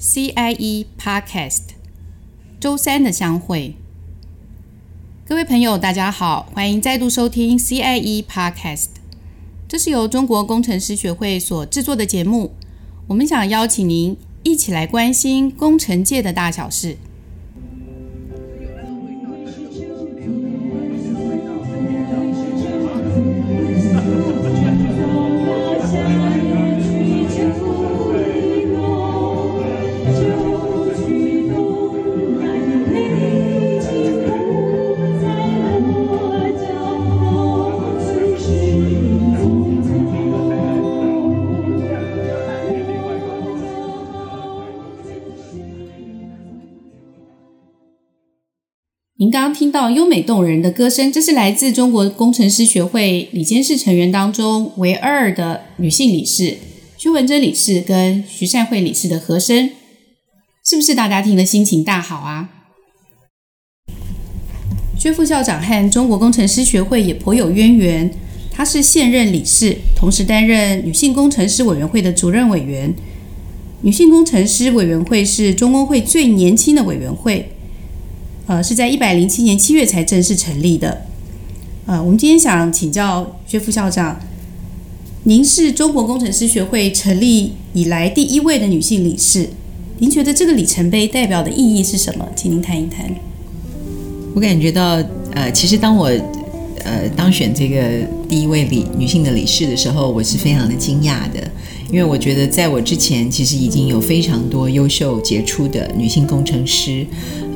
CIE Podcast，周三的相会。各位朋友，大家好，欢迎再度收听 CIE Podcast。这是由中国工程师学会所制作的节目。我们想邀请您一起来关心工程界的大小事。刚听到优美动人的歌声，这是来自中国工程师学会理监事成员当中唯二的女性理事薛文珍理事跟徐善慧理事的和声，是不是大家听了心情大好啊？薛副校长和中国工程师学会也颇有渊源，她是现任理事，同时担任女性工程师委员会的主任委员。女性工程师委员会是中工会最年轻的委员会。呃，是在一百零七年七月才正式成立的。呃，我们今天想请教薛副校长，您是中国工程师学会成立以来第一位的女性理事，您觉得这个里程碑代表的意义是什么？请您谈一谈。我感觉到，呃，其实当我呃当选这个第一位理女性的理事的时候，我是非常的惊讶的，因为我觉得在我之前，其实已经有非常多优秀杰出的女性工程师。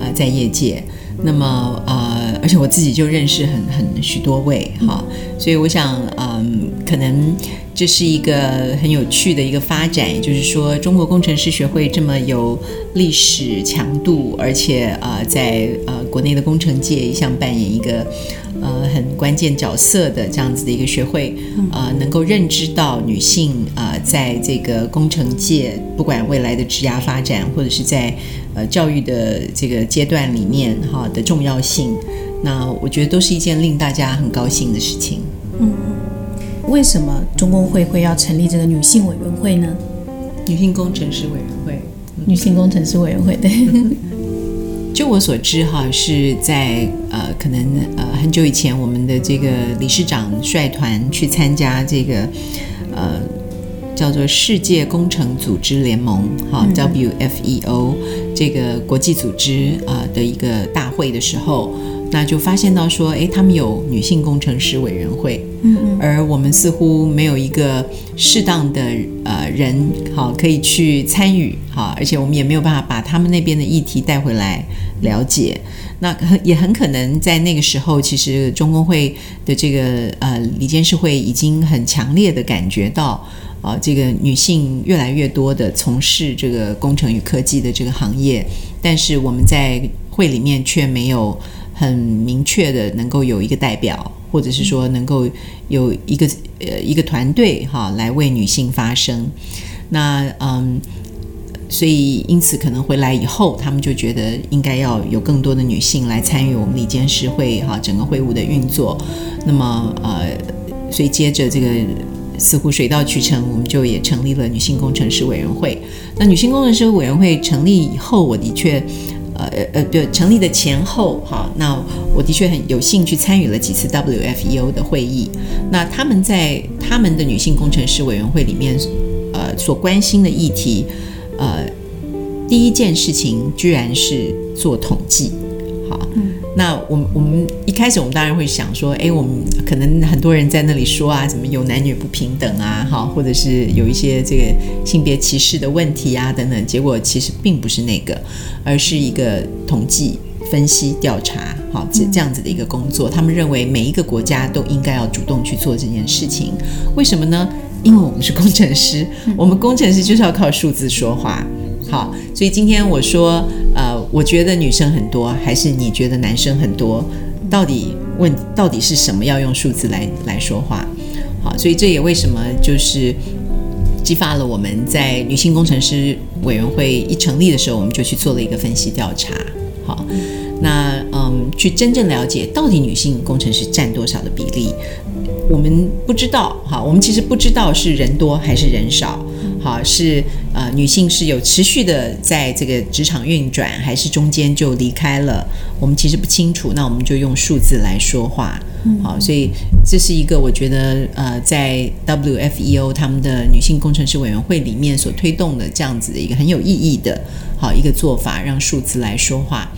呃，在业界，那么呃，而且我自己就认识很很许多位哈，所以我想，嗯，可能这是一个很有趣的一个发展，就是说，中国工程师学会这么有历史强度，而且呃，在呃国内的工程界一向扮演一个呃很关键角色的这样子的一个学会，呃，能够认知到女性呃在这个工程界，不管未来的职涯发展，或者是在呃，教育的这个阶段里面，哈的重要性，那我觉得都是一件令大家很高兴的事情。嗯，为什么中工会会要成立这个女性委员会呢？女性工程师委员会，女性工程师委员会，对。就我所知，哈是在呃，可能呃很久以前，我们的这个理事长率团去参加这个呃。叫做世界工程组织联盟，哈，WFEO 这个国际组织啊的一个大会的时候，那就发现到说，哎，他们有女性工程师委员会，嗯嗯，而我们似乎没有一个适当的呃人，好可以去参与，好，而且我们也没有办法把他们那边的议题带回来了解，那很也很可能在那个时候，其实中工会的这个呃理监事会已经很强烈的感觉到。啊，这个女性越来越多的从事这个工程与科技的这个行业，但是我们在会里面却没有很明确的能够有一个代表，或者是说能够有一个呃一个团队哈来为女性发声。那嗯，所以因此可能回来以后，他们就觉得应该要有更多的女性来参与我们理监事会哈整个会务的运作。那么呃，所以接着这个。似乎水到渠成，我们就也成立了女性工程师委员会。那女性工程师委员会成立以后，我的确，呃呃，对，成立的前后，哈，那我的确很有兴趣参与了几次 WFEO 的会议。那他们在他们的女性工程师委员会里面，呃，所关心的议题，呃，第一件事情居然是做统计，好。那我们我们一开始我们当然会想说，哎，我们可能很多人在那里说啊，什么有男女不平等啊，哈，或者是有一些这个性别歧视的问题啊等等。结果其实并不是那个，而是一个统计分析调查，好，这这样子的一个工作。他们认为每一个国家都应该要主动去做这件事情。为什么呢？因为我们是工程师，我们工程师就是要靠数字说话。好，所以今天我说，呃，我觉得女生很多，还是你觉得男生很多？到底问到底是什么要用数字来来说话？好，所以这也为什么就是激发了我们在女性工程师委员会一成立的时候，我们就去做了一个分析调查。好，那嗯，去真正了解到底女性工程师占多少的比例，我们不知道。好，我们其实不知道是人多还是人少。好，是呃女性是有持续的在这个职场运转，还是中间就离开了，我们其实不清楚。那我们就用数字来说话。好，所以这是一个我觉得呃，在 WFEO 他们的女性工程师委员会里面所推动的这样子的一个很有意义的好一个做法，让数字来说话。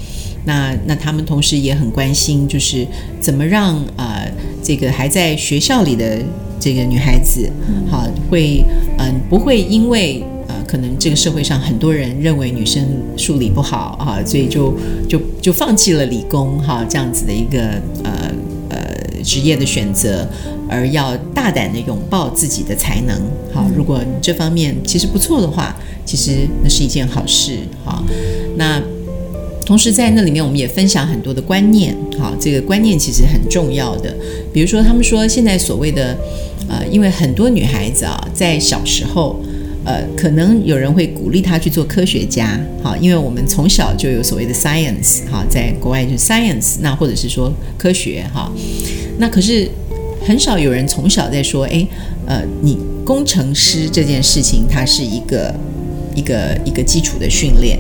那那他们同时也很关心，就是怎么让呃这个还在学校里的这个女孩子，好会嗯、呃、不会因为呃可能这个社会上很多人认为女生数理不好啊，所以就就就放弃了理工哈这样子的一个呃呃。职业的选择，而要大胆的拥抱自己的才能。好，如果你这方面其实不错的话，其实那是一件好事。好，那同时在那里面，我们也分享很多的观念。好，这个观念其实很重要的。比如说，他们说现在所谓的呃，因为很多女孩子啊，在小时候。呃，可能有人会鼓励他去做科学家，好，因为我们从小就有所谓的 science，哈，在国外就是 science，那或者是说科学，哈，那可是很少有人从小在说，诶，呃，你工程师这件事情，它是一个一个一个基础的训练，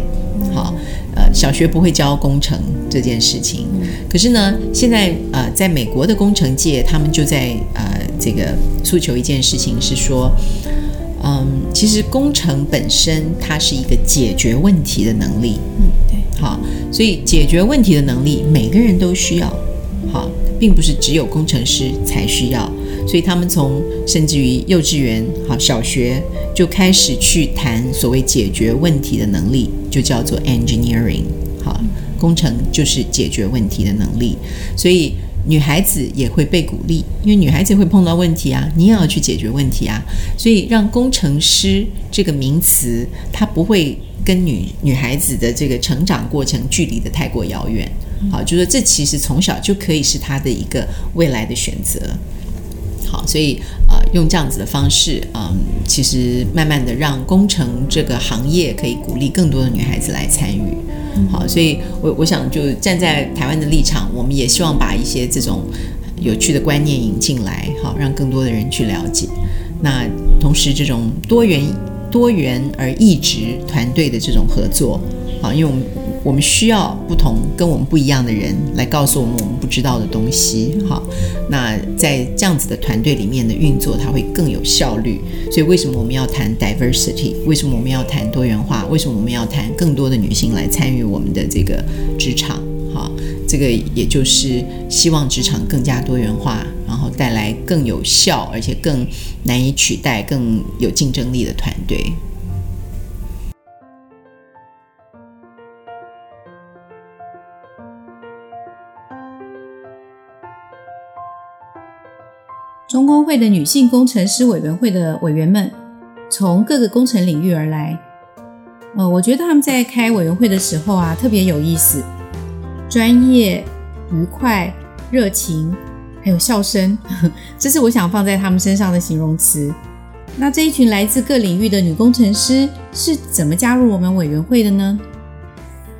好，呃，小学不会教工程这件事情，可是呢，现在呃，在美国的工程界，他们就在呃这个诉求一件事情是说。嗯，其实工程本身它是一个解决问题的能力。嗯，对，好，所以解决问题的能力每个人都需要，好，并不是只有工程师才需要。所以他们从甚至于幼稚园、好小学就开始去谈所谓解决问题的能力，就叫做 engineering。好，工程就是解决问题的能力，所以。女孩子也会被鼓励，因为女孩子会碰到问题啊，你也要去解决问题啊，所以让工程师这个名词，它不会跟女女孩子的这个成长过程距离的太过遥远。好，就说这其实从小就可以是她的一个未来的选择。好，所以呃，用这样子的方式，嗯，其实慢慢的让工程这个行业可以鼓励更多的女孩子来参与。好，所以我我想就站在台湾的立场，我们也希望把一些这种有趣的观念引进来，好，让更多的人去了解。那同时，这种多元、多元而一直团队的这种合作，好，因为我们。我们需要不同跟我们不一样的人来告诉我们我们不知道的东西。好，那在这样子的团队里面的运作，它会更有效率。所以，为什么我们要谈 diversity？为什么我们要谈多元化？为什么我们要谈更多的女性来参与我们的这个职场？好，这个也就是希望职场更加多元化，然后带来更有效而且更难以取代、更有竞争力的团队。中工会的女性工程师委员会的委员们，从各个工程领域而来。呃，我觉得他们在开委员会的时候啊，特别有意思，专业、愉快、热情，还有笑声，这是我想放在他们身上的形容词。那这一群来自各领域的女工程师是怎么加入我们委员会的呢？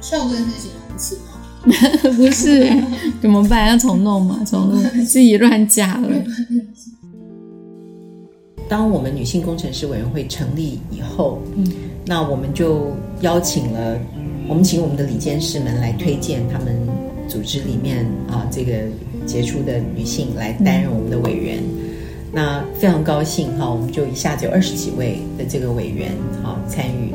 笑声是形容词吗？不是，怎么办？要重弄吗？重弄，自己乱加了。当我们女性工程师委员会成立以后，嗯，那我们就邀请了，我们请我们的理监事们来推荐他们组织里面啊这个杰出的女性来担任我们的委员。嗯、那非常高兴哈，我们就一下子有二十几位的这个委员好参与。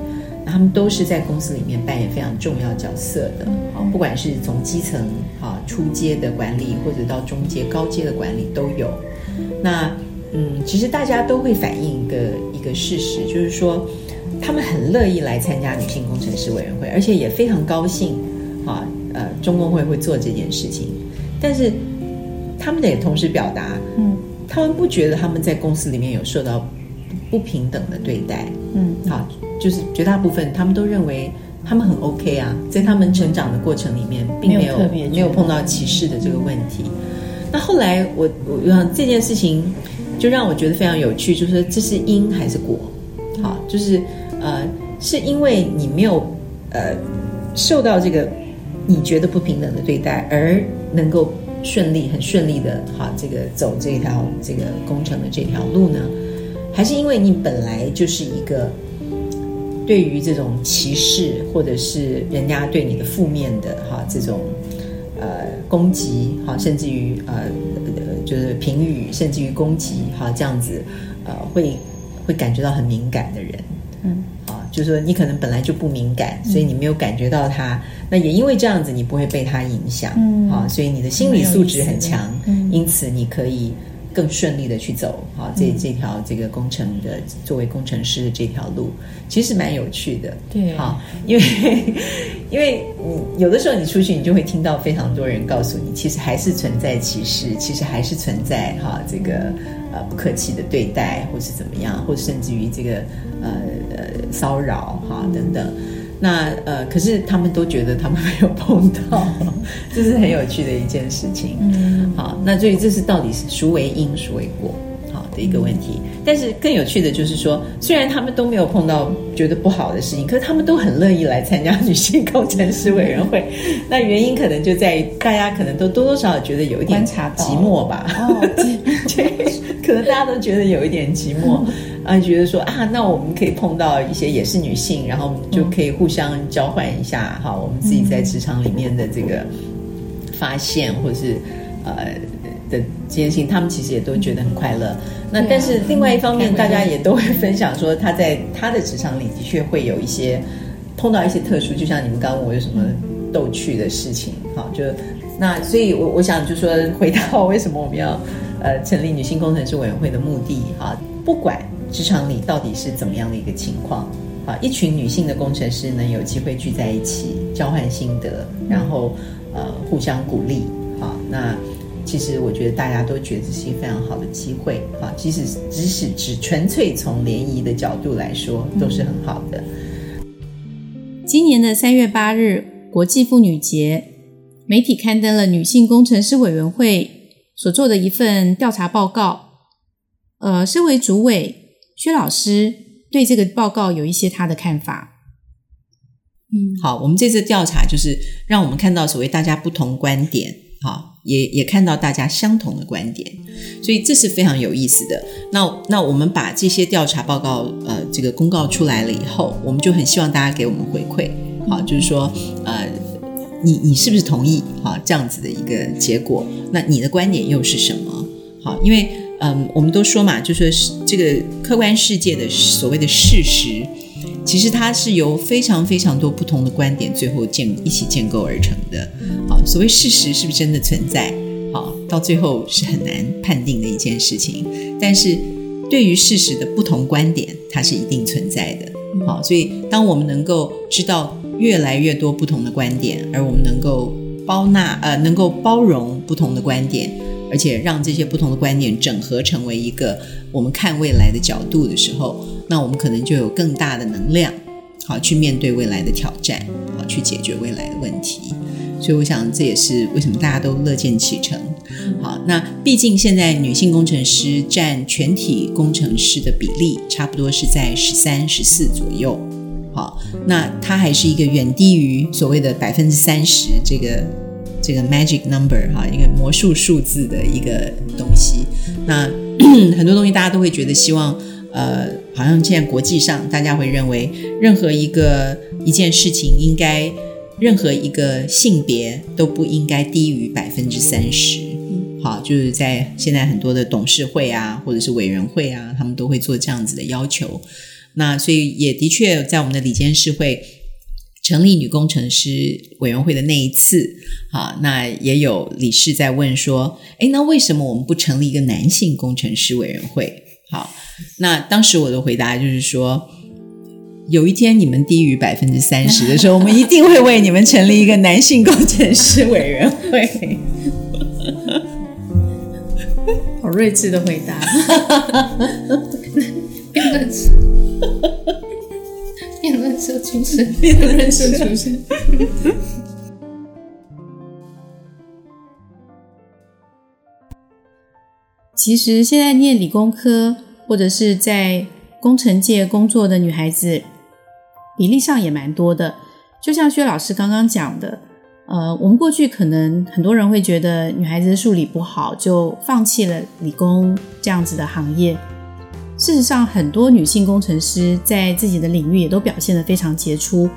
他们都是在公司里面扮演非常重要角色的，好，不管是从基层啊初阶的管理，或者到中阶、高阶的管理都有。那嗯，其实大家都会反映一个一个事实，就是说他们很乐意来参加女性工程师委员会，而且也非常高兴啊，呃，中工会会做这件事情。但是他们也同时表达，嗯，他们不觉得他们在公司里面有受到不平等的对待，嗯，好。就是绝大部分，他们都认为他们很 OK 啊，在他们成长的过程里面，并没有没有，碰到歧视的这个问题。那后来我我让这件事情就让我觉得非常有趣，就是说这是因还是果？好，就是呃，是因为你没有呃受到这个你觉得不平等的对待，而能够顺利很顺利的哈这个走这条这个工程的这条路呢？还是因为你本来就是一个？对于这种歧视或者是人家对你的负面的哈这种呃攻击哈，甚至于呃就是评语，甚至于攻击哈这样子呃会会感觉到很敏感的人，嗯啊。就是说，你可能本来就不敏感，所以你没有感觉到它。嗯、那也因为这样子，你不会被它影响，嗯，啊，所以你的心理素质很强，嗯，因此你可以更顺利的去走，哈，这这条这个工程的作为工程师的这条路，其实蛮有趣的，对，哈，因为因为你有的时候你出去，你就会听到非常多人告诉你，其实还是存在歧视，其实还是存在哈这个呃不客气的对待，或是怎么样，或甚至于这个呃。骚扰哈等等，那呃，可是他们都觉得他们没有碰到，这是很有趣的一件事情。嗯，好，那所以这是到底是孰为因孰为果好的一个问题。但是更有趣的就是说，虽然他们都没有碰到觉得不好的事情，可是他们都很乐意来参加女性工程师委员会。那原因可能就在于大家可能都多多少少觉得有一点寂寞吧。哦，对，可能大家都觉得有一点寂寞。啊，觉得说啊，那我们可以碰到一些也是女性，然后我们就可以互相交换一下哈，我们自己在职场里面的这个发现，或是呃的艰辛，他们其实也都觉得很快乐。那但是另外一方面，大家也都会分享说，他在他的职场里的确会有一些碰到一些特殊，就像你们刚刚问我有什么逗趣的事情，好，就那所以我，我我想就说回到为什么我们要呃成立女性工程师委员会的目的哈，不管。职场里到底是怎么样的一个情况？啊，一群女性的工程师能有机会聚在一起，交换心得，然后呃互相鼓励。好，那其实我觉得大家都觉得这是一个非常好的机会。啊，即使即使只纯粹从联谊的角度来说，都是很好的。今年的三月八日国际妇女节，媒体刊登了女性工程师委员会所做的一份调查报告。呃，身为主委。薛老师对这个报告有一些他的看法。嗯，好，我们这次调查就是让我们看到所谓大家不同观点，好，也也看到大家相同的观点，所以这是非常有意思的。那那我们把这些调查报告呃这个公告出来了以后，我们就很希望大家给我们回馈，好，就是说呃你你是不是同意好这样子的一个结果？那你的观点又是什么？好，因为。嗯，我们都说嘛，就说是这个客观世界的所谓的事实，其实它是由非常非常多不同的观点最后建一起建构而成的。好，所谓事实是不是真的存在？好，到最后是很难判定的一件事情。但是对于事实的不同观点，它是一定存在的。好，所以当我们能够知道越来越多不同的观点，而我们能够包纳呃，能够包容不同的观点。而且让这些不同的观点整合成为一个我们看未来的角度的时候，那我们可能就有更大的能量，好去面对未来的挑战，好去解决未来的问题。所以我想这也是为什么大家都乐见其成。好，那毕竟现在女性工程师占全体工程师的比例差不多是在十三、十四左右。好，那它还是一个远低于所谓的百分之三十这个。这个 magic number 哈，一个魔术数字的一个东西。那 很多东西大家都会觉得希望，呃，好像现在国际上大家会认为，任何一个一件事情应该，任何一个性别都不应该低于百分之三十。好，就是在现在很多的董事会啊，或者是委员会啊，他们都会做这样子的要求。那所以也的确在我们的理监事会。成立女工程师委员会的那一次，好，那也有理事在问说，哎，那为什么我们不成立一个男性工程师委员会？好，那当时我的回答就是说，有一天你们低于百分之三十的时候，我们一定会为你们成立一个男性工程师委员会。好睿智的回答。辩论社出身，辩论社出身。其实现在念理工科或者是在工程界工作的女孩子，比例上也蛮多的。就像薛老师刚刚讲的，呃，我们过去可能很多人会觉得女孩子数理不好，就放弃了理工这样子的行业。事实上，很多女性工程师在自己的领域也都表现得非常杰出。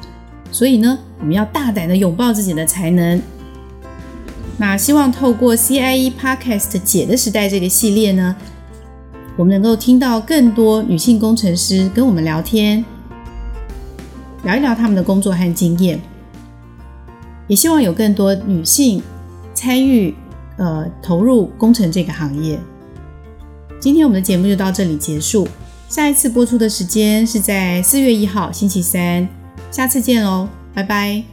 所以呢，我们要大胆的拥抱自己的才能。那希望透过 CIE Podcast 姐的时代这个系列呢，我们能够听到更多女性工程师跟我们聊天，聊一聊他们的工作和经验。也希望有更多女性参与，呃，投入工程这个行业。今天我们的节目就到这里结束，下一次播出的时间是在四月一号星期三，下次见喽，拜拜。